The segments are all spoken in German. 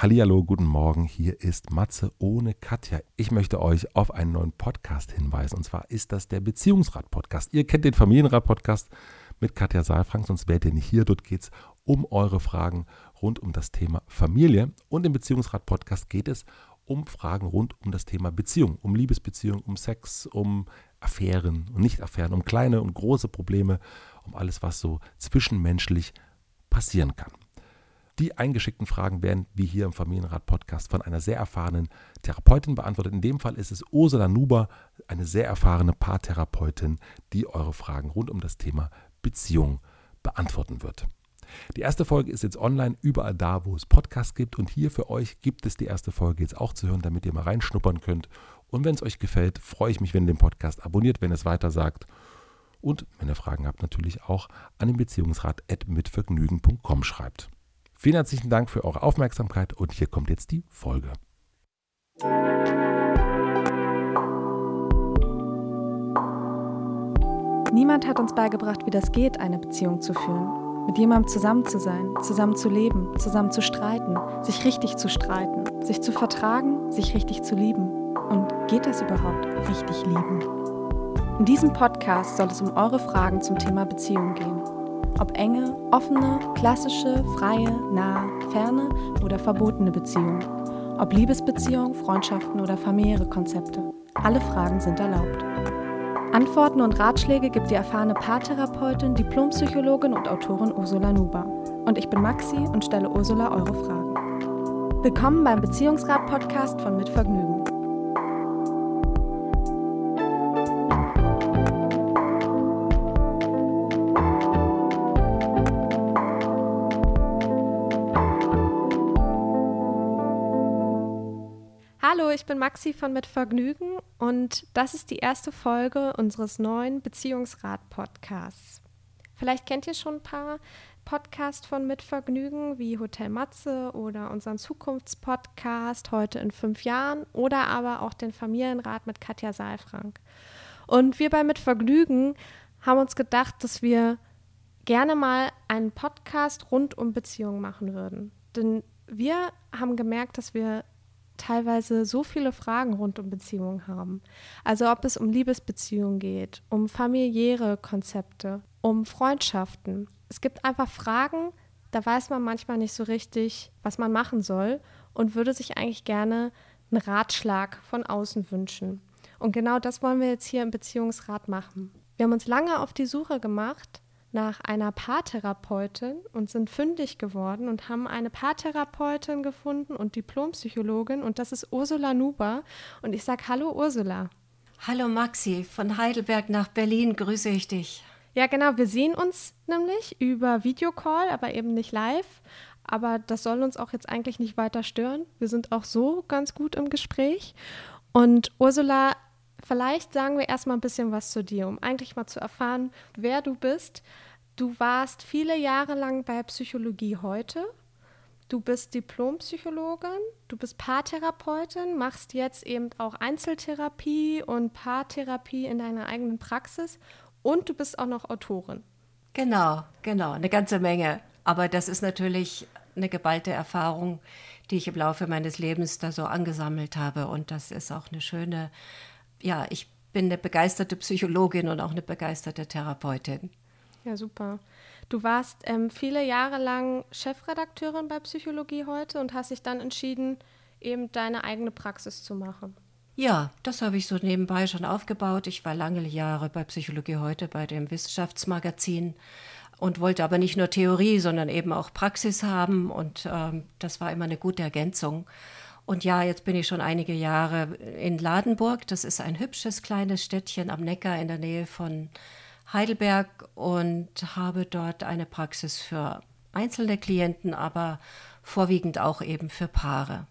Hallihallo, guten Morgen. Hier ist Matze ohne Katja. Ich möchte euch auf einen neuen Podcast hinweisen. Und zwar ist das der Beziehungsrat-Podcast. Ihr kennt den Familienrat-Podcast mit Katja Saalfrank, sonst wärt ihr nicht hier. Dort geht es um eure Fragen rund um das Thema Familie. Und im Beziehungsrat-Podcast geht es um Fragen rund um das Thema Beziehung, um Liebesbeziehung, um Sex, um Affären und Nicht-Affären, um kleine und große Probleme, um alles, was so zwischenmenschlich passieren kann. Die eingeschickten Fragen werden, wie hier im Familienrat-Podcast, von einer sehr erfahrenen Therapeutin beantwortet. In dem Fall ist es Ursula Nuber, eine sehr erfahrene Paartherapeutin, die eure Fragen rund um das Thema Beziehung beantworten wird. Die erste Folge ist jetzt online, überall da, wo es Podcasts gibt. Und hier für euch gibt es die erste Folge jetzt auch zu hören, damit ihr mal reinschnuppern könnt. Und wenn es euch gefällt, freue ich mich, wenn ihr den Podcast abonniert, wenn es weiter sagt. Und wenn ihr Fragen habt, natürlich auch an den Beziehungsrat mitvergnügen.com schreibt. Vielen herzlichen Dank für eure Aufmerksamkeit und hier kommt jetzt die Folge. Niemand hat uns beigebracht, wie das geht, eine Beziehung zu führen. Mit jemandem zusammen zu sein, zusammen zu leben, zusammen zu streiten, sich richtig zu streiten, sich zu vertragen, sich richtig zu lieben. Und geht das überhaupt, richtig lieben? In diesem Podcast soll es um eure Fragen zum Thema Beziehung gehen. Ob enge, offene, klassische, freie, nahe, ferne oder verbotene Beziehungen. Ob Liebesbeziehungen, Freundschaften oder familiäre Konzepte. Alle Fragen sind erlaubt. Antworten und Ratschläge gibt die erfahrene Paartherapeutin, Diplompsychologin und Autorin Ursula Nuber. Und ich bin Maxi und stelle Ursula eure Fragen. Willkommen beim Beziehungsrat-Podcast von Mitvergnügen. Ich bin Maxi von Mit Vergnügen und das ist die erste Folge unseres neuen Beziehungsrat-Podcasts. Vielleicht kennt ihr schon ein paar Podcasts von Mit Vergnügen wie Hotel Matze oder unseren Zukunftspodcast heute in fünf Jahren oder aber auch den Familienrat mit Katja Saalfrank. Und wir bei Mit Vergnügen haben uns gedacht, dass wir gerne mal einen Podcast rund um Beziehungen machen würden. Denn wir haben gemerkt, dass wir teilweise so viele Fragen rund um Beziehungen haben. Also ob es um Liebesbeziehungen geht, um familiäre Konzepte, um Freundschaften. Es gibt einfach Fragen, da weiß man manchmal nicht so richtig, was man machen soll und würde sich eigentlich gerne einen Ratschlag von außen wünschen. Und genau das wollen wir jetzt hier im Beziehungsrat machen. Wir haben uns lange auf die Suche gemacht nach einer Paartherapeutin und sind fündig geworden und haben eine Paartherapeutin gefunden und Diplompsychologin und das ist Ursula Nuber. Und ich sage Hallo Ursula. Hallo Maxi, von Heidelberg nach Berlin grüße ich dich. Ja, genau, wir sehen uns nämlich über Videocall, aber eben nicht live. Aber das soll uns auch jetzt eigentlich nicht weiter stören. Wir sind auch so ganz gut im Gespräch. Und Ursula Vielleicht sagen wir erstmal ein bisschen was zu dir, um eigentlich mal zu erfahren, wer du bist. Du warst viele Jahre lang bei Psychologie heute. Du bist Diplompsychologin, du bist Paartherapeutin, machst jetzt eben auch Einzeltherapie und Paartherapie in deiner eigenen Praxis und du bist auch noch Autorin. Genau, genau, eine ganze Menge. Aber das ist natürlich eine geballte Erfahrung, die ich im Laufe meines Lebens da so angesammelt habe. Und das ist auch eine schöne ja, ich bin eine begeisterte Psychologin und auch eine begeisterte Therapeutin. Ja, super. Du warst ähm, viele Jahre lang Chefredakteurin bei Psychologie heute und hast dich dann entschieden, eben deine eigene Praxis zu machen. Ja, das habe ich so nebenbei schon aufgebaut. Ich war lange Jahre bei Psychologie heute, bei dem Wissenschaftsmagazin und wollte aber nicht nur Theorie, sondern eben auch Praxis haben und ähm, das war immer eine gute Ergänzung. Und ja, jetzt bin ich schon einige Jahre in Ladenburg. Das ist ein hübsches kleines Städtchen am Neckar in der Nähe von Heidelberg und habe dort eine Praxis für einzelne Klienten, aber vorwiegend auch eben für Paare.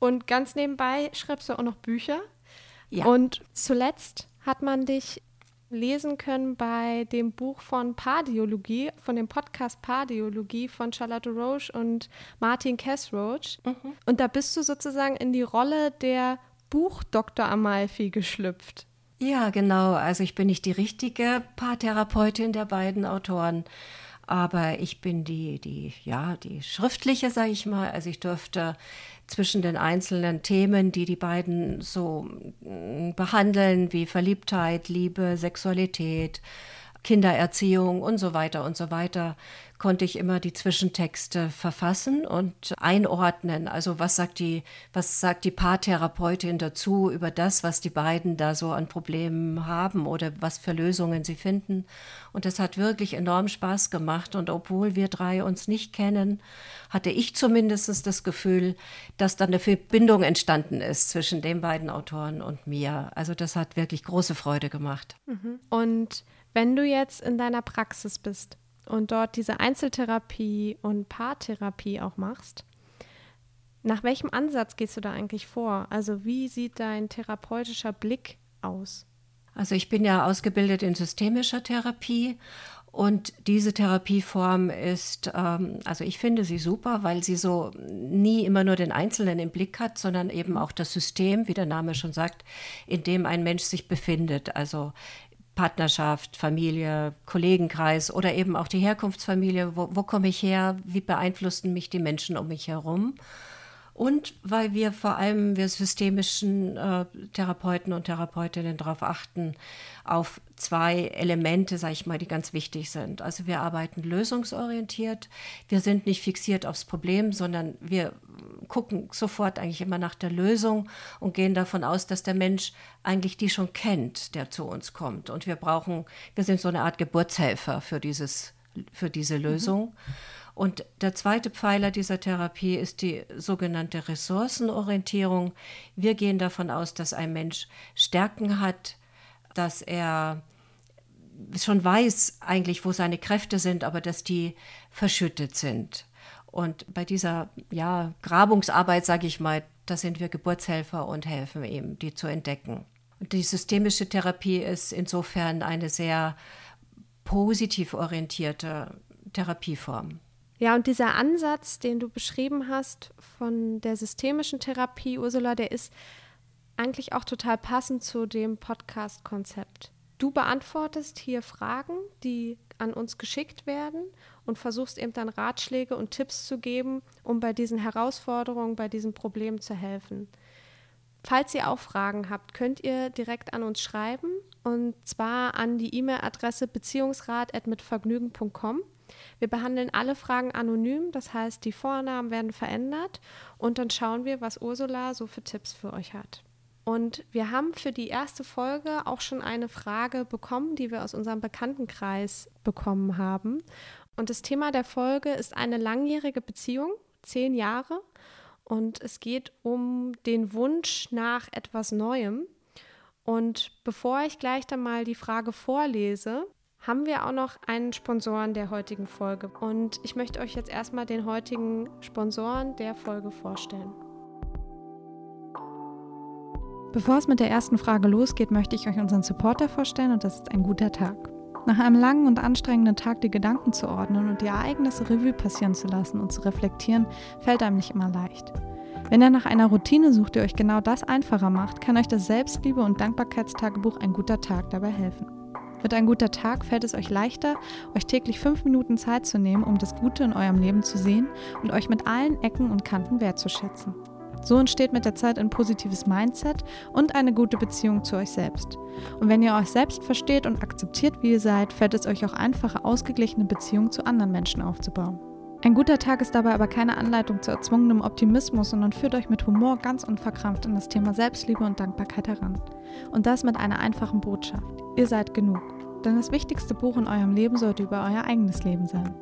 Und ganz nebenbei schreibst du auch noch Bücher. Ja. Und zuletzt hat man dich lesen können bei dem Buch von Paardiologie, von dem Podcast Paardiologie von Charlotte Roche und Martin Kessroach. Mhm. Und da bist du sozusagen in die Rolle der Buchdoktor Amalfi geschlüpft. Ja, genau. Also ich bin nicht die richtige Paartherapeutin der beiden Autoren. Aber ich bin die, die, ja, die schriftliche, sage ich mal. Also ich durfte zwischen den einzelnen Themen, die die beiden so mm, behandeln, wie Verliebtheit, Liebe, Sexualität, Kindererziehung und so weiter und so weiter, konnte ich immer die Zwischentexte verfassen und einordnen. Also was sagt die, was sagt die Paartherapeutin dazu über das, was die beiden da so an Problemen haben oder was für Lösungen sie finden. Und das hat wirklich enorm Spaß gemacht. Und obwohl wir drei uns nicht kennen, hatte ich zumindest das Gefühl, dass da eine Verbindung entstanden ist zwischen den beiden Autoren und mir. Also das hat wirklich große Freude gemacht. Mhm. Und wenn du jetzt in deiner Praxis bist und dort diese Einzeltherapie und Paartherapie auch machst, nach welchem Ansatz gehst du da eigentlich vor? Also wie sieht dein therapeutischer Blick aus? Also ich bin ja ausgebildet in systemischer Therapie und diese Therapieform ist, ähm, also ich finde sie super, weil sie so nie immer nur den Einzelnen im Blick hat, sondern eben auch das System, wie der Name schon sagt, in dem ein Mensch sich befindet. Also Partnerschaft, Familie, Kollegenkreis oder eben auch die Herkunftsfamilie. Wo, wo komme ich her? Wie beeinflussen mich die Menschen um mich herum? Und weil wir vor allem, wir systemischen äh, Therapeuten und Therapeutinnen darauf achten, auf zwei Elemente, sage ich mal, die ganz wichtig sind. Also wir arbeiten lösungsorientiert. Wir sind nicht fixiert aufs Problem, sondern wir gucken sofort eigentlich immer nach der Lösung und gehen davon aus, dass der Mensch eigentlich die schon kennt, der zu uns kommt. Und wir brauchen, wir sind so eine Art Geburtshelfer für, dieses, für diese Lösung. Mhm. Und der zweite Pfeiler dieser Therapie ist die sogenannte Ressourcenorientierung. Wir gehen davon aus, dass ein Mensch Stärken hat, dass er schon weiß eigentlich, wo seine Kräfte sind, aber dass die verschüttet sind. Und bei dieser ja, Grabungsarbeit, sage ich mal, da sind wir Geburtshelfer und helfen ihm, die zu entdecken. Und die systemische Therapie ist insofern eine sehr positiv orientierte Therapieform. Ja, und dieser Ansatz, den du beschrieben hast von der systemischen Therapie, Ursula, der ist eigentlich auch total passend zu dem Podcast-Konzept. Du beantwortest hier Fragen, die an uns geschickt werden und versuchst eben dann Ratschläge und Tipps zu geben, um bei diesen Herausforderungen, bei diesen Problemen zu helfen. Falls ihr auch Fragen habt, könnt ihr direkt an uns schreiben und zwar an die E-Mail-Adresse beziehungsrat.mitvergnügen.com. Wir behandeln alle Fragen anonym, das heißt, die Vornamen werden verändert und dann schauen wir, was Ursula so für Tipps für euch hat. Und wir haben für die erste Folge auch schon eine Frage bekommen, die wir aus unserem Bekanntenkreis bekommen haben. Und das Thema der Folge ist eine langjährige Beziehung, zehn Jahre. Und es geht um den Wunsch nach etwas Neuem. Und bevor ich gleich dann mal die Frage vorlese, haben wir auch noch einen Sponsoren der heutigen Folge. Und ich möchte euch jetzt erstmal den heutigen Sponsoren der Folge vorstellen. Bevor es mit der ersten Frage losgeht, möchte ich euch unseren Supporter vorstellen und das ist ein guter Tag. Nach einem langen und anstrengenden Tag die Gedanken zu ordnen und die Ereignisse Revue passieren zu lassen und zu reflektieren, fällt einem nicht immer leicht. Wenn ihr nach einer Routine sucht, die euch genau das einfacher macht, kann euch das Selbstliebe- und Dankbarkeitstagebuch Ein guter Tag dabei helfen. Mit Ein guter Tag fällt es euch leichter, euch täglich fünf Minuten Zeit zu nehmen, um das Gute in eurem Leben zu sehen und euch mit allen Ecken und Kanten wertzuschätzen. So entsteht mit der Zeit ein positives Mindset und eine gute Beziehung zu euch selbst. Und wenn ihr euch selbst versteht und akzeptiert, wie ihr seid, fällt es euch auch einfacher, ausgeglichene Beziehungen zu anderen Menschen aufzubauen. Ein guter Tag ist dabei aber keine Anleitung zu erzwungenem Optimismus, sondern führt euch mit Humor ganz unverkrampft an das Thema Selbstliebe und Dankbarkeit heran. Und das mit einer einfachen Botschaft. Ihr seid genug. Denn das wichtigste Buch in eurem Leben sollte über euer eigenes Leben sein.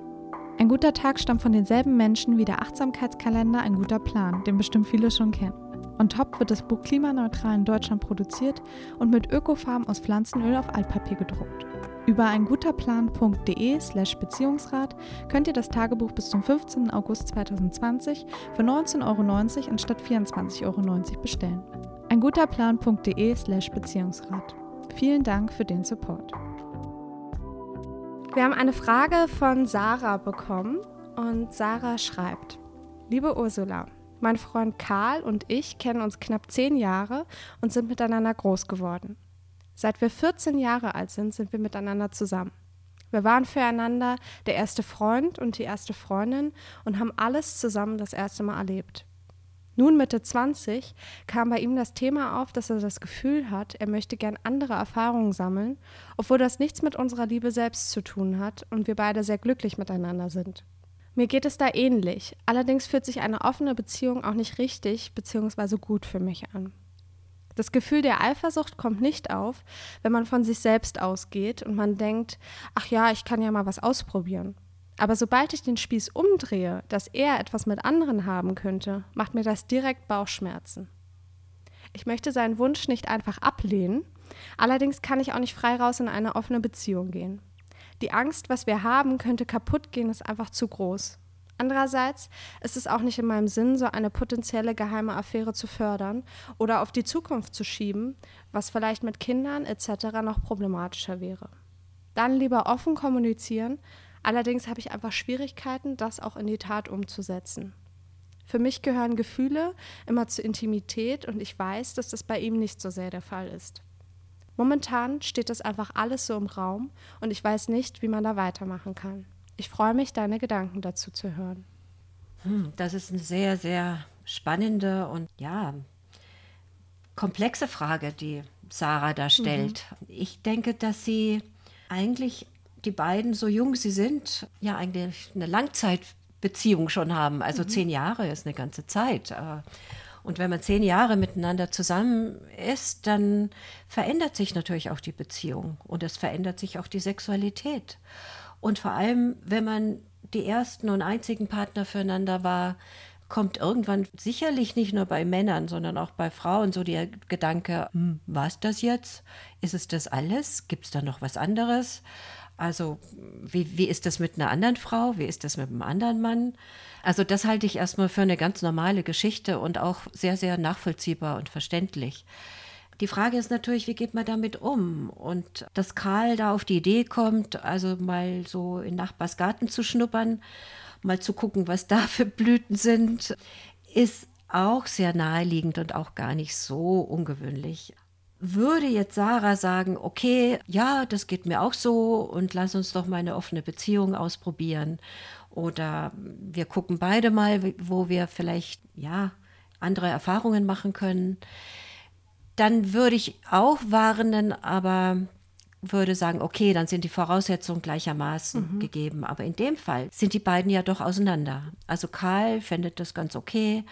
Ein guter Tag stammt von denselben Menschen wie der Achtsamkeitskalender Ein guter Plan, den bestimmt viele schon kennen. On top wird das Buch klimaneutral in Deutschland produziert und mit Ökofarben aus Pflanzenöl auf Altpapier gedruckt. Über einguterplan.de slash Beziehungsrat könnt ihr das Tagebuch bis zum 15. August 2020 für 19,90 Euro anstatt 24,90 Euro bestellen. Einguterplan.de slash Beziehungsrat. Vielen Dank für den Support. Wir haben eine Frage von Sarah bekommen und Sarah schreibt: Liebe Ursula, mein Freund Karl und ich kennen uns knapp zehn Jahre und sind miteinander groß geworden. Seit wir 14 Jahre alt sind, sind wir miteinander zusammen. Wir waren füreinander der erste Freund und die erste Freundin und haben alles zusammen das erste Mal erlebt. Nun Mitte 20 kam bei ihm das Thema auf, dass er das Gefühl hat, er möchte gern andere Erfahrungen sammeln, obwohl das nichts mit unserer Liebe selbst zu tun hat und wir beide sehr glücklich miteinander sind. Mir geht es da ähnlich, allerdings fühlt sich eine offene Beziehung auch nicht richtig bzw. gut für mich an. Das Gefühl der Eifersucht kommt nicht auf, wenn man von sich selbst ausgeht und man denkt, ach ja, ich kann ja mal was ausprobieren. Aber sobald ich den Spieß umdrehe, dass er etwas mit anderen haben könnte, macht mir das direkt Bauchschmerzen. Ich möchte seinen Wunsch nicht einfach ablehnen, allerdings kann ich auch nicht frei raus in eine offene Beziehung gehen. Die Angst, was wir haben, könnte kaputt gehen, ist einfach zu groß. Andererseits ist es auch nicht in meinem Sinn, so eine potenzielle geheime Affäre zu fördern oder auf die Zukunft zu schieben, was vielleicht mit Kindern etc. noch problematischer wäre. Dann lieber offen kommunizieren, allerdings habe ich einfach Schwierigkeiten, das auch in die Tat umzusetzen. Für mich gehören Gefühle immer zur Intimität und ich weiß, dass das bei ihm nicht so sehr der Fall ist. Momentan steht das einfach alles so im Raum und ich weiß nicht, wie man da weitermachen kann. Ich freue mich, deine Gedanken dazu zu hören. Hm, das ist eine sehr, sehr spannende und ja, komplexe Frage, die Sarah da stellt. Mhm. Ich denke, dass sie eigentlich die beiden, so jung sie sind, ja eigentlich eine Langzeitbeziehung schon haben. Also mhm. zehn Jahre ist eine ganze Zeit. Äh, und wenn man zehn Jahre miteinander zusammen ist, dann verändert sich natürlich auch die Beziehung und es verändert sich auch die Sexualität. Und vor allem, wenn man die ersten und einzigen Partner füreinander war, kommt irgendwann sicherlich nicht nur bei Männern, sondern auch bei Frauen so der Gedanke, hm, war es das jetzt? Ist es das alles? Gibt es da noch was anderes? Also wie, wie ist das mit einer anderen Frau? Wie ist das mit einem anderen Mann? Also das halte ich erstmal für eine ganz normale Geschichte und auch sehr, sehr nachvollziehbar und verständlich. Die Frage ist natürlich, wie geht man damit um? Und dass Karl da auf die Idee kommt, also mal so in Nachbars Garten zu schnuppern, mal zu gucken, was da für Blüten sind, ist auch sehr naheliegend und auch gar nicht so ungewöhnlich. Würde jetzt Sarah sagen, okay, ja, das geht mir auch so und lass uns doch mal eine offene Beziehung ausprobieren oder wir gucken beide mal, wo wir vielleicht ja andere Erfahrungen machen können. Dann würde ich auch warnen, aber würde sagen, okay, dann sind die Voraussetzungen gleichermaßen mhm. gegeben. Aber in dem Fall sind die beiden ja doch auseinander. Also Karl findet das ganz okay,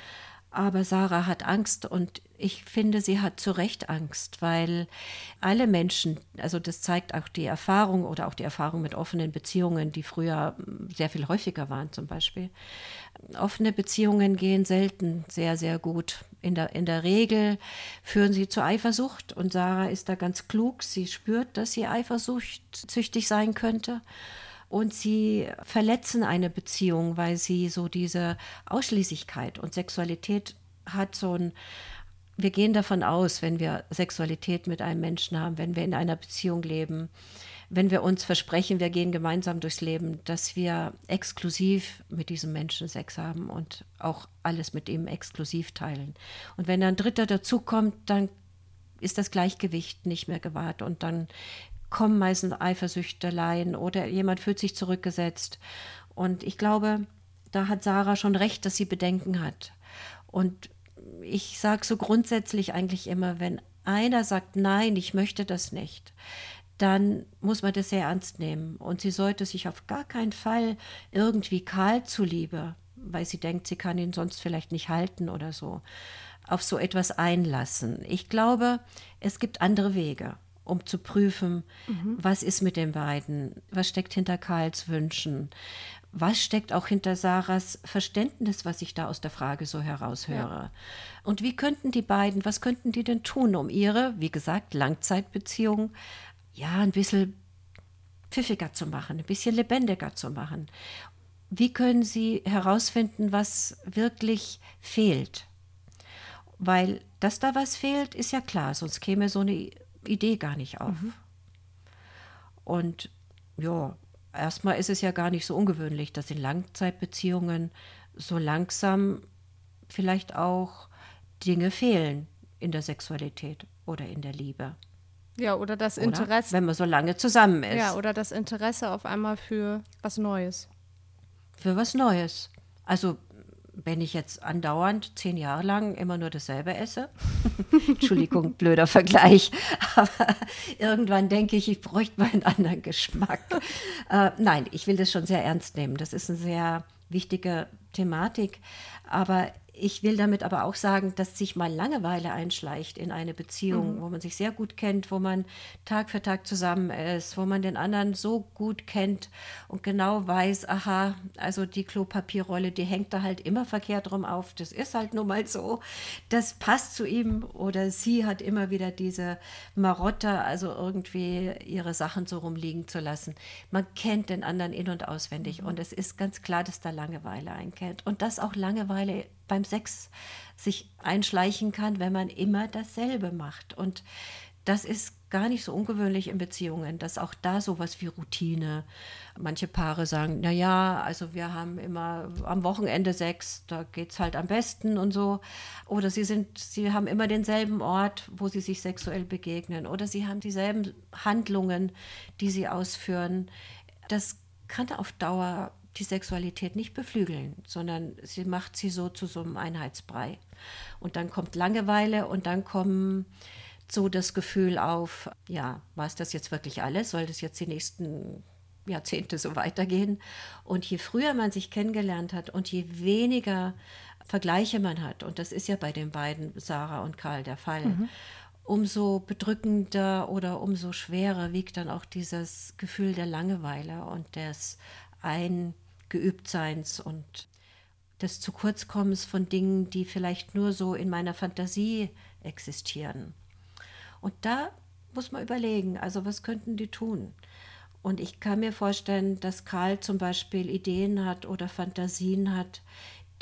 aber Sarah hat Angst und ich finde, sie hat zu Recht Angst, weil alle Menschen, also das zeigt auch die Erfahrung oder auch die Erfahrung mit offenen Beziehungen, die früher sehr viel häufiger waren zum Beispiel. Offene Beziehungen gehen selten sehr, sehr gut. In der, in der Regel führen sie zu Eifersucht und Sarah ist da ganz klug. Sie spürt, dass sie eifersuchtssüchtig sein könnte und sie verletzen eine Beziehung, weil sie so diese Ausschließlichkeit und Sexualität hat so ein wir gehen davon aus, wenn wir Sexualität mit einem Menschen haben, wenn wir in einer Beziehung leben, wenn wir uns versprechen, wir gehen gemeinsam durchs Leben, dass wir exklusiv mit diesem Menschen Sex haben und auch alles mit ihm exklusiv teilen. Und wenn ein Dritter dazukommt, dann ist das Gleichgewicht nicht mehr gewahrt und dann kommen meistens Eifersüchteleien oder jemand fühlt sich zurückgesetzt. Und ich glaube, da hat Sarah schon recht, dass sie Bedenken hat. Und ich sage so grundsätzlich eigentlich immer, wenn einer sagt, nein, ich möchte das nicht, dann muss man das sehr ernst nehmen. Und sie sollte sich auf gar keinen Fall irgendwie Karl zuliebe, weil sie denkt, sie kann ihn sonst vielleicht nicht halten oder so, auf so etwas einlassen. Ich glaube, es gibt andere Wege um zu prüfen, mhm. was ist mit den beiden, was steckt hinter Karls Wünschen, was steckt auch hinter Sarahs Verständnis, was ich da aus der Frage so heraushöre. Ja. Und wie könnten die beiden, was könnten die denn tun, um ihre, wie gesagt, Langzeitbeziehung ja ein bisschen pfiffiger zu machen, ein bisschen lebendiger zu machen? Wie können sie herausfinden, was wirklich fehlt? Weil, dass da was fehlt, ist ja klar, sonst käme so eine Idee gar nicht auf. Mhm. Und ja, erstmal ist es ja gar nicht so ungewöhnlich, dass in Langzeitbeziehungen so langsam vielleicht auch Dinge fehlen in der Sexualität oder in der Liebe. Ja, oder das oder? Interesse. Wenn man so lange zusammen ist. Ja, oder das Interesse auf einmal für was Neues. Für was Neues. Also wenn ich jetzt andauernd zehn Jahre lang immer nur dasselbe esse, Entschuldigung, blöder Vergleich, aber irgendwann denke ich, ich bräuchte mal einen anderen Geschmack. Äh, nein, ich will das schon sehr ernst nehmen. Das ist eine sehr wichtige Thematik. Aber ich will damit aber auch sagen, dass sich mal Langeweile einschleicht in eine Beziehung, mhm. wo man sich sehr gut kennt, wo man Tag für Tag zusammen ist, wo man den anderen so gut kennt und genau weiß, aha, also die Klopapierrolle, die hängt da halt immer verkehrt rum auf. Das ist halt nun mal so. Das passt zu ihm oder sie hat immer wieder diese Marotte, also irgendwie ihre Sachen so rumliegen zu lassen. Man kennt den anderen in- und auswendig mhm. und es ist ganz klar, dass da Langeweile einkennt und dass auch Langeweile beim Sex sich einschleichen kann, wenn man immer dasselbe macht. Und das ist gar nicht so ungewöhnlich in Beziehungen, dass auch da sowas wie Routine. Manche Paare sagen, na ja, also wir haben immer am Wochenende Sex, da geht es halt am besten und so. Oder sie sind, sie haben immer denselben Ort, wo sie sich sexuell begegnen. Oder sie haben dieselben Handlungen, die sie ausführen. Das kann auf Dauer die Sexualität nicht beflügeln, sondern sie macht sie so zu so einem Einheitsbrei. Und dann kommt Langeweile und dann kommen so das Gefühl auf, ja, war es das jetzt wirklich alles? Soll das jetzt die nächsten Jahrzehnte so weitergehen? Und je früher man sich kennengelernt hat und je weniger Vergleiche man hat, und das ist ja bei den beiden, Sarah und Karl, der Fall, mhm. umso bedrückender oder umso schwerer wiegt dann auch dieses Gefühl der Langeweile und des Eingeübtseins und des Zukurzkommens von Dingen, die vielleicht nur so in meiner Fantasie existieren. Und da muss man überlegen, also was könnten die tun? Und ich kann mir vorstellen, dass Karl zum Beispiel Ideen hat oder Fantasien hat,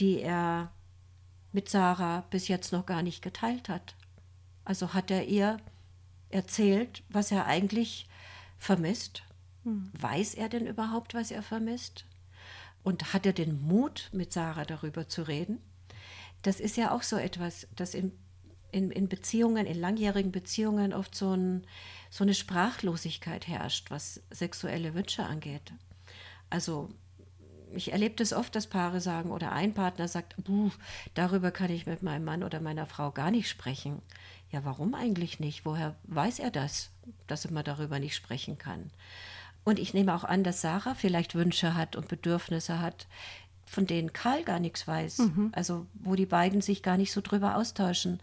die er mit Sarah bis jetzt noch gar nicht geteilt hat. Also hat er ihr erzählt, was er eigentlich vermisst hm. Weiß er denn überhaupt, was er vermisst? Und hat er den Mut, mit Sarah darüber zu reden? Das ist ja auch so etwas, das in, in, in Beziehungen, in langjährigen Beziehungen oft so, ein, so eine Sprachlosigkeit herrscht, was sexuelle Wünsche angeht. Also ich erlebe das oft, dass Paare sagen oder ein Partner sagt, darüber kann ich mit meinem Mann oder meiner Frau gar nicht sprechen. Ja, warum eigentlich nicht? Woher weiß er das, dass man darüber nicht sprechen kann? Und ich nehme auch an, dass Sarah vielleicht Wünsche hat und Bedürfnisse hat, von denen Karl gar nichts weiß. Mhm. Also wo die beiden sich gar nicht so drüber austauschen.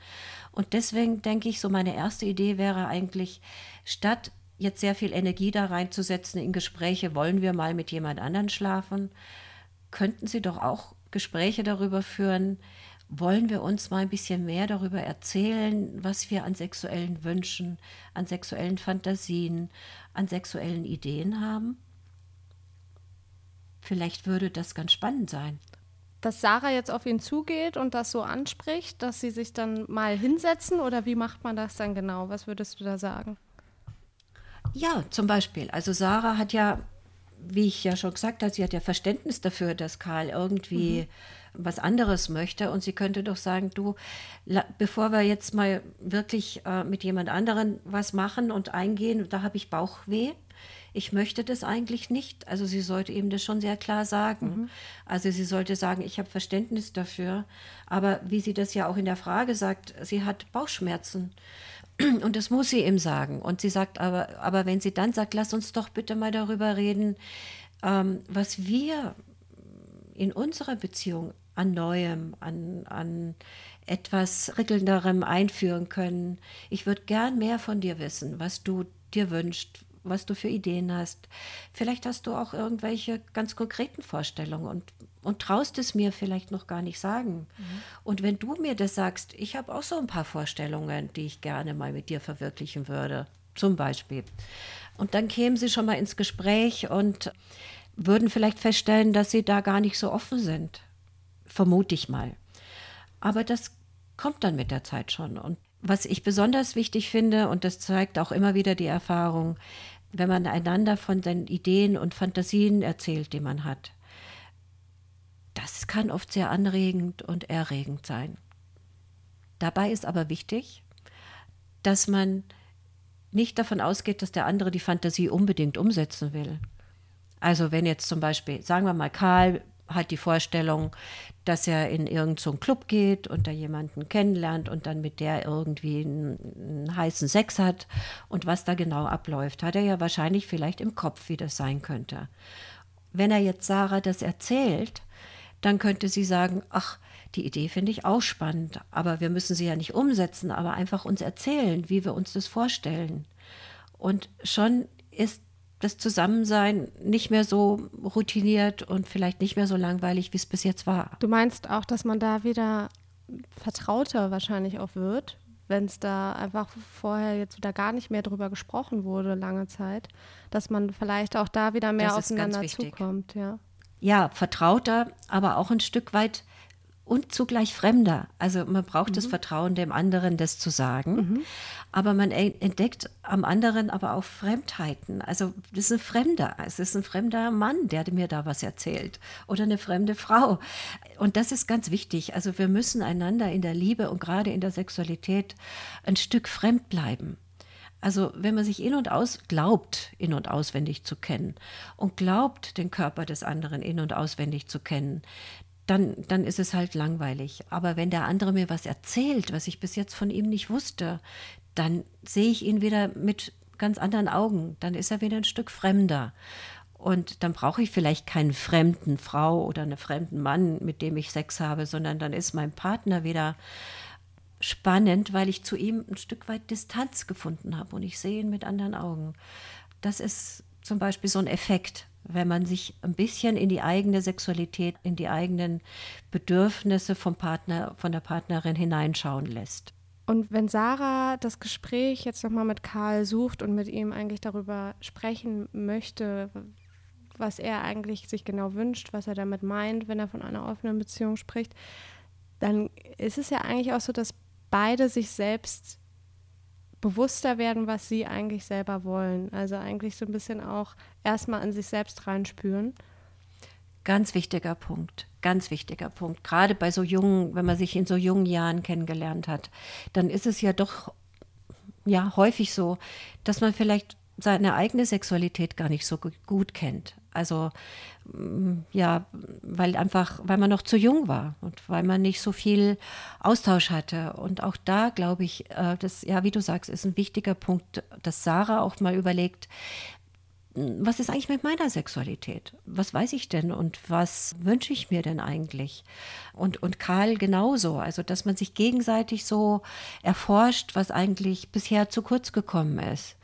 Und deswegen denke ich, so meine erste Idee wäre eigentlich, statt jetzt sehr viel Energie da reinzusetzen in Gespräche, wollen wir mal mit jemand anderen schlafen, könnten Sie doch auch Gespräche darüber führen, wollen wir uns mal ein bisschen mehr darüber erzählen, was wir an sexuellen Wünschen, an sexuellen Fantasien, an sexuellen Ideen haben? Vielleicht würde das ganz spannend sein. Dass Sarah jetzt auf ihn zugeht und das so anspricht, dass sie sich dann mal hinsetzen oder wie macht man das dann genau? Was würdest du da sagen? Ja, zum Beispiel. Also Sarah hat ja, wie ich ja schon gesagt habe, sie hat ja Verständnis dafür, dass Karl irgendwie mhm was anderes möchte. Und sie könnte doch sagen, du, bevor wir jetzt mal wirklich äh, mit jemand anderen was machen und eingehen, da habe ich Bauchweh. Ich möchte das eigentlich nicht. Also sie sollte eben das schon sehr klar sagen. Mhm. Also sie sollte sagen, ich habe Verständnis dafür. Aber wie sie das ja auch in der Frage sagt, sie hat Bauchschmerzen. Und das muss sie ihm sagen. Und sie sagt aber, aber wenn sie dann sagt, lass uns doch bitte mal darüber reden, ähm, was wir in unserer Beziehung an Neuem, an, an etwas Rüttelnderem einführen können. Ich würde gern mehr von dir wissen, was du dir wünschst, was du für Ideen hast. Vielleicht hast du auch irgendwelche ganz konkreten Vorstellungen und, und traust es mir vielleicht noch gar nicht sagen. Mhm. Und wenn du mir das sagst, ich habe auch so ein paar Vorstellungen, die ich gerne mal mit dir verwirklichen würde, zum Beispiel. Und dann kämen sie schon mal ins Gespräch und würden vielleicht feststellen, dass sie da gar nicht so offen sind vermute ich mal. Aber das kommt dann mit der Zeit schon. Und was ich besonders wichtig finde, und das zeigt auch immer wieder die Erfahrung, wenn man einander von den Ideen und Fantasien erzählt, die man hat, das kann oft sehr anregend und erregend sein. Dabei ist aber wichtig, dass man nicht davon ausgeht, dass der andere die Fantasie unbedingt umsetzen will. Also wenn jetzt zum Beispiel, sagen wir mal, Karl hat die Vorstellung, dass er in irgendeinen so Club geht und da jemanden kennenlernt und dann mit der irgendwie einen, einen, heißen Sex hat und was da genau abläuft, hat er ja wahrscheinlich vielleicht im Kopf, wie das sein könnte. Wenn er jetzt Sarah das erzählt, dann könnte sie sagen, ach, die Idee finde ich auch spannend, aber wir müssen sie ja nicht umsetzen, aber einfach uns erzählen, wie wir uns das vorstellen. Und schon ist das Zusammensein nicht mehr so routiniert und vielleicht nicht mehr so langweilig, wie es bis jetzt war. Du meinst auch, dass man da wieder vertrauter wahrscheinlich auch wird, wenn es da einfach vorher jetzt wieder gar nicht mehr drüber gesprochen wurde, lange Zeit, dass man vielleicht auch da wieder mehr aufeinander zukommt, ja. Ja, vertrauter, aber auch ein Stück weit und zugleich Fremder. Also man braucht mhm. das Vertrauen dem anderen, das zu sagen. Mhm. Aber man entdeckt am anderen aber auch Fremdheiten. Also das ist ein Fremder. Es ist ein fremder Mann, der mir da was erzählt. Oder eine fremde Frau. Und das ist ganz wichtig. Also wir müssen einander in der Liebe und gerade in der Sexualität ein Stück fremd bleiben. Also wenn man sich in und aus glaubt, in und auswendig zu kennen und glaubt, den Körper des anderen in und auswendig zu kennen, dann, dann ist es halt langweilig. Aber wenn der andere mir was erzählt, was ich bis jetzt von ihm nicht wusste, dann sehe ich ihn wieder mit ganz anderen Augen. Dann ist er wieder ein Stück fremder. Und dann brauche ich vielleicht keinen fremden Frau oder einen fremden Mann, mit dem ich Sex habe, sondern dann ist mein Partner wieder spannend, weil ich zu ihm ein Stück weit Distanz gefunden habe und ich sehe ihn mit anderen Augen. Das ist zum Beispiel so ein Effekt, wenn man sich ein bisschen in die eigene Sexualität, in die eigenen Bedürfnisse vom Partner, von der Partnerin hineinschauen lässt. Und wenn Sarah das Gespräch jetzt nochmal mit Karl sucht und mit ihm eigentlich darüber sprechen möchte, was er eigentlich sich genau wünscht, was er damit meint, wenn er von einer offenen Beziehung spricht, dann ist es ja eigentlich auch so, dass beide sich selbst bewusster werden, was sie eigentlich selber wollen. Also eigentlich so ein bisschen auch erstmal an sich selbst reinspüren. Ganz wichtiger Punkt, ganz wichtiger Punkt. Gerade bei so jungen, wenn man sich in so jungen Jahren kennengelernt hat, dann ist es ja doch ja häufig so, dass man vielleicht seine eigene Sexualität gar nicht so gut kennt. Also mm, ja, weil einfach, weil man noch zu jung war und weil man nicht so viel Austausch hatte. Und auch da glaube ich, äh, das, ja, wie du sagst, ist ein wichtiger Punkt, dass Sarah auch mal überlegt, mm, was ist eigentlich mit meiner Sexualität? Was weiß ich denn und was wünsche ich mir denn eigentlich? Und, und Karl genauso, also dass man sich gegenseitig so erforscht, was eigentlich bisher zu kurz gekommen ist.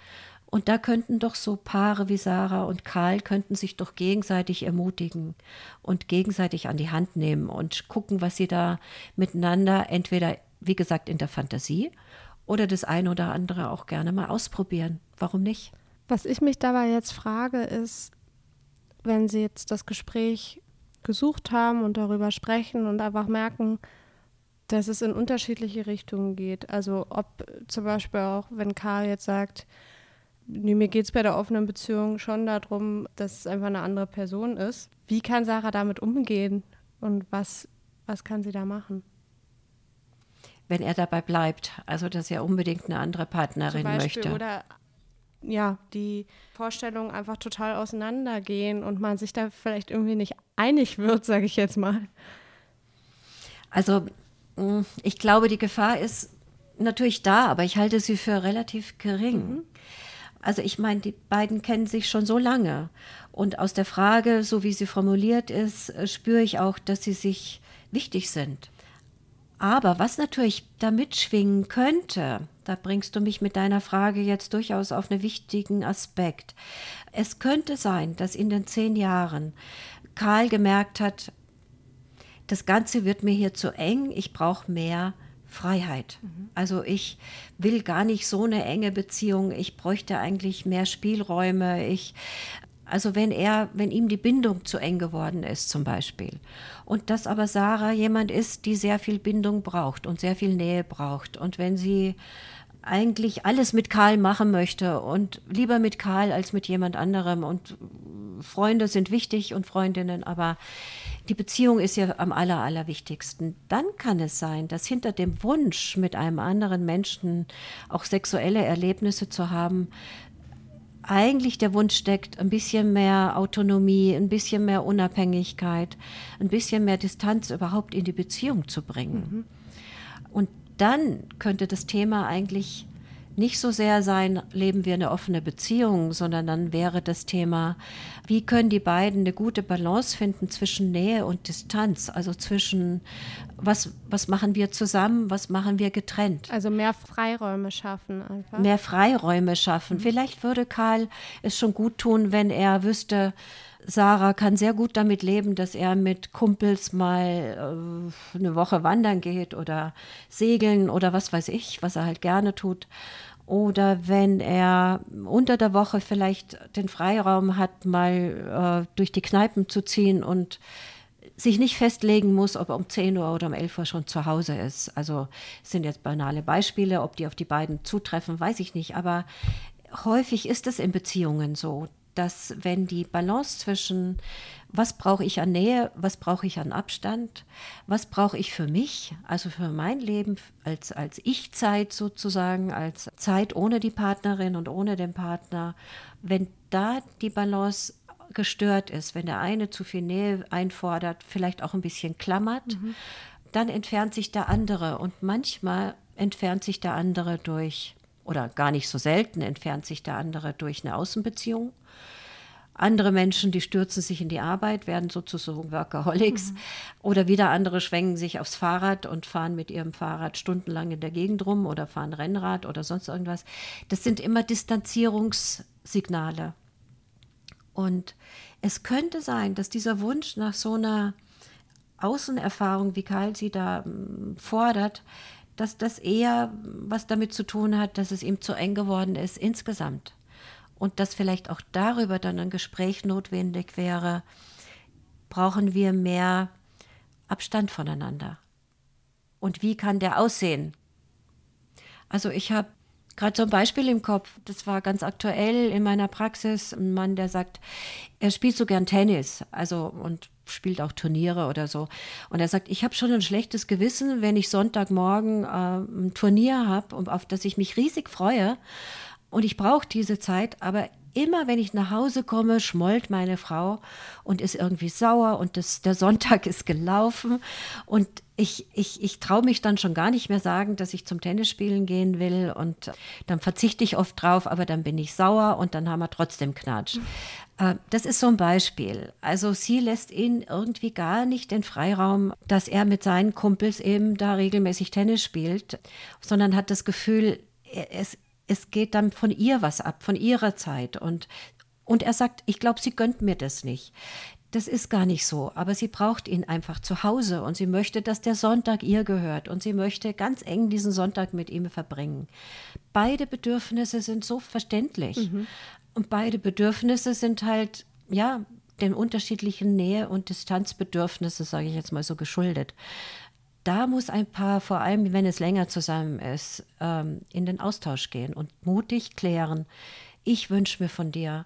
Und da könnten doch so Paare wie Sarah und Karl könnten sich doch gegenseitig ermutigen und gegenseitig an die Hand nehmen und gucken, was sie da miteinander entweder, wie gesagt, in der Fantasie oder das eine oder andere auch gerne mal ausprobieren. Warum nicht? Was ich mich dabei jetzt frage, ist, wenn Sie jetzt das Gespräch gesucht haben und darüber sprechen und einfach merken, dass es in unterschiedliche Richtungen geht. Also ob zum Beispiel auch, wenn Karl jetzt sagt, Nee, mir geht es bei der offenen Beziehung schon darum, dass es einfach eine andere Person ist. Wie kann Sarah damit umgehen und was, was kann sie da machen? Wenn er dabei bleibt, also dass er unbedingt eine andere Partnerin Zum Beispiel, möchte. Oder ja, die Vorstellungen einfach total auseinandergehen und man sich da vielleicht irgendwie nicht einig wird, sage ich jetzt mal. Also mm, ich glaube, die Gefahr ist natürlich da, aber ich halte sie für relativ gering. Mhm. Also ich meine, die beiden kennen sich schon so lange. Und aus der Frage, so wie sie formuliert ist, äh, spüre ich auch, dass sie sich wichtig sind. Aber was natürlich da mitschwingen könnte, da bringst du mich mit deiner Frage jetzt durchaus auf einen wichtigen Aspekt. Es könnte sein, dass in den zehn Jahren Karl gemerkt hat, das Ganze wird mir hier zu eng, ich brauche mehr Freiheit. Mhm. Also ich will gar nicht so eine enge Beziehung. Ich bräuchte eigentlich mehr Spielräume. Ich, also wenn er, wenn ihm die Bindung zu eng geworden ist zum Beispiel. Und dass aber Sarah jemand ist, die sehr viel Bindung braucht und sehr viel Nähe braucht. Und wenn sie eigentlich alles mit Karl machen möchte und lieber mit Karl als mit jemand anderem. Und Freunde sind wichtig und Freundinnen, aber die Beziehung ist ja am aller, allerwichtigsten. Dann kann es sein, dass hinter dem Wunsch, mit einem anderen Menschen auch sexuelle Erlebnisse zu haben, eigentlich der Wunsch steckt, ein bisschen mehr Autonomie, ein bisschen mehr Unabhängigkeit, ein bisschen mehr Distanz überhaupt in die Beziehung zu bringen. Mhm. Und dann könnte das Thema eigentlich nicht so sehr sein, leben wir eine offene Beziehung, sondern dann wäre das Thema, wie können die beiden eine gute Balance finden zwischen Nähe und Distanz, also zwischen was, was machen wir zusammen, was machen wir getrennt. Also mehr Freiräume schaffen einfach. Mehr Freiräume schaffen. Mhm. Vielleicht würde Karl es schon gut tun, wenn er wüsste, Sarah kann sehr gut damit leben, dass er mit Kumpels mal äh, eine Woche wandern geht oder segeln oder was weiß ich, was er halt gerne tut. Oder wenn er unter der Woche vielleicht den Freiraum hat, mal äh, durch die Kneipen zu ziehen und sich nicht festlegen muss, ob er um 10 Uhr oder um 11 Uhr schon zu Hause ist. Also sind jetzt banale Beispiele, ob die auf die beiden zutreffen, weiß ich nicht. Aber häufig ist es in Beziehungen so, dass wenn die Balance zwischen was brauche ich an Nähe, was brauche ich an Abstand, was brauche ich für mich, also für mein Leben als, als Ich-Zeit sozusagen, als Zeit ohne die Partnerin und ohne den Partner, wenn da die Balance gestört ist, wenn der eine zu viel Nähe einfordert, vielleicht auch ein bisschen klammert, mhm. dann entfernt sich der andere und manchmal entfernt sich der andere durch, oder gar nicht so selten entfernt sich der andere durch eine Außenbeziehung andere Menschen, die stürzen sich in die Arbeit, werden sozusagen Workaholics. Mhm. Oder wieder andere schwenken sich aufs Fahrrad und fahren mit ihrem Fahrrad stundenlang in der Gegend rum oder fahren Rennrad oder sonst irgendwas. Das sind immer Distanzierungssignale. Und es könnte sein, dass dieser Wunsch nach so einer Außenerfahrung, wie Karl sie da hm, fordert, dass das eher was damit zu tun hat, dass es ihm zu eng geworden ist insgesamt und dass vielleicht auch darüber dann ein Gespräch notwendig wäre, brauchen wir mehr Abstand voneinander. Und wie kann der aussehen? Also ich habe gerade so ein Beispiel im Kopf, das war ganz aktuell in meiner Praxis, ein Mann, der sagt, er spielt so gern Tennis, also und spielt auch Turniere oder so. Und er sagt, ich habe schon ein schlechtes Gewissen, wenn ich Sonntagmorgen äh, ein Turnier habe, auf das ich mich riesig freue und ich brauche diese Zeit, aber immer wenn ich nach Hause komme, schmollt meine Frau und ist irgendwie sauer und das, der Sonntag ist gelaufen. Und ich, ich, ich traue mich dann schon gar nicht mehr sagen, dass ich zum Tennisspielen gehen will. Und dann verzichte ich oft drauf, aber dann bin ich sauer und dann haben wir trotzdem Knatsch. Mhm. Das ist so ein Beispiel. Also sie lässt ihn irgendwie gar nicht den Freiraum, dass er mit seinen Kumpels eben da regelmäßig Tennis spielt, sondern hat das Gefühl, es, es geht dann von ihr was ab, von ihrer Zeit. Und, und er sagt, ich glaube, sie gönnt mir das nicht. Das ist gar nicht so, aber sie braucht ihn einfach zu Hause und sie möchte, dass der Sonntag ihr gehört und sie möchte ganz eng diesen Sonntag mit ihm verbringen. Beide Bedürfnisse sind so verständlich mhm. und beide Bedürfnisse sind halt, ja, den unterschiedlichen Nähe- und Distanzbedürfnisse, sage ich jetzt mal so geschuldet da muss ein Paar, vor allem wenn es länger zusammen ist, ähm, in den Austausch gehen und mutig klären, ich wünsche mir von dir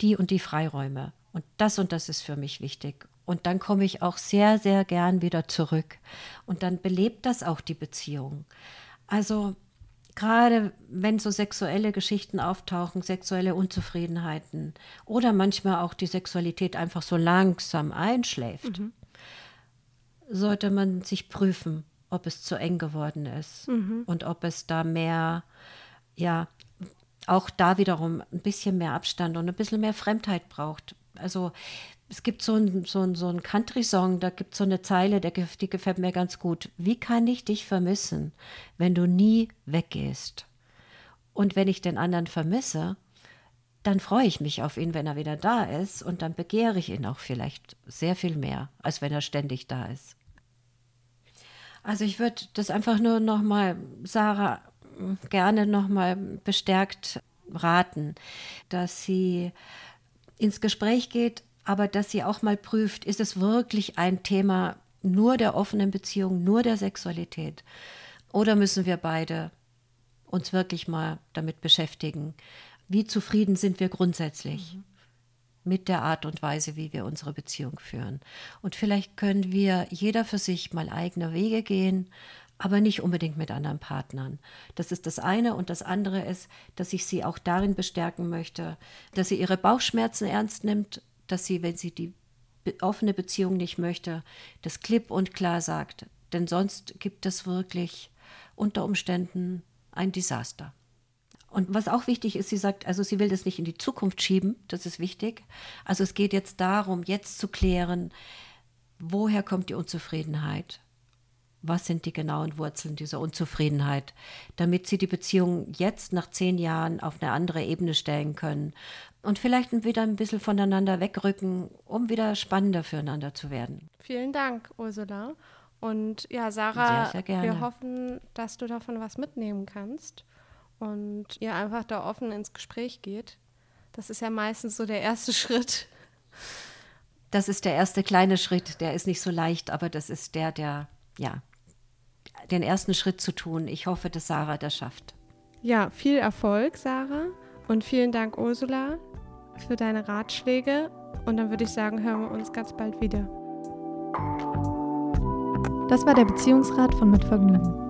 die und die Freiräume und das und das ist für mich wichtig. Und dann komme ich auch sehr, sehr gern wieder zurück. Und dann belebt das auch die Beziehung. Also gerade wenn so sexuelle Geschichten auftauchen, sexuelle Unzufriedenheiten oder manchmal auch die Sexualität einfach so langsam einschläft, mhm sollte man sich prüfen, ob es zu eng geworden ist mhm. und ob es da mehr, ja, auch da wiederum ein bisschen mehr Abstand und ein bisschen mehr Fremdheit braucht. Also es gibt so einen so so ein Country-Song, da gibt es so eine Zeile, der, die gefällt mir ganz gut. Wie kann ich dich vermissen, wenn du nie weggehst? Und wenn ich den anderen vermisse, dann freue ich mich auf ihn, wenn er wieder da ist und dann begehre ich ihn auch vielleicht sehr viel mehr, als wenn er ständig da ist. Also ich würde das einfach nur noch mal Sarah gerne noch mal bestärkt raten, dass sie ins Gespräch geht, aber dass sie auch mal prüft, ist es wirklich ein Thema nur der offenen Beziehung, nur der Sexualität? Oder müssen wir beide uns wirklich mal damit beschäftigen, wie zufrieden sind wir grundsätzlich? Mhm. Mit der Art und Weise, wie wir unsere Beziehung führen. Und vielleicht können wir jeder für sich mal eigene Wege gehen, aber nicht unbedingt mit anderen Partnern. Das ist das eine. Und das andere ist, dass ich sie auch darin bestärken möchte, dass sie ihre Bauchschmerzen ernst nimmt, dass sie, wenn sie die offene Beziehung nicht möchte, das klipp und klar sagt. Denn sonst gibt es wirklich unter Umständen ein Desaster. Und was auch wichtig ist, sie sagt, also sie will das nicht in die Zukunft schieben, das ist wichtig. Also es geht jetzt darum, jetzt zu klären, woher kommt die Unzufriedenheit? Was sind die genauen Wurzeln dieser Unzufriedenheit, damit sie die Beziehung jetzt nach zehn Jahren auf eine andere Ebene stellen können und vielleicht wieder ein bisschen voneinander wegrücken, um wieder spannender füreinander zu werden. Vielen Dank, Ursula. Und ja, Sarah, sehr, sehr wir hoffen, dass du davon was mitnehmen kannst und ihr einfach da offen ins Gespräch geht. Das ist ja meistens so der erste Schritt. Das ist der erste kleine Schritt, der ist nicht so leicht, aber das ist der, der, ja, den ersten Schritt zu tun. Ich hoffe, dass Sarah das schafft. Ja, viel Erfolg, Sarah. Und vielen Dank, Ursula, für deine Ratschläge. Und dann würde ich sagen, hören wir uns ganz bald wieder. Das war der Beziehungsrat von Mitvergnügen.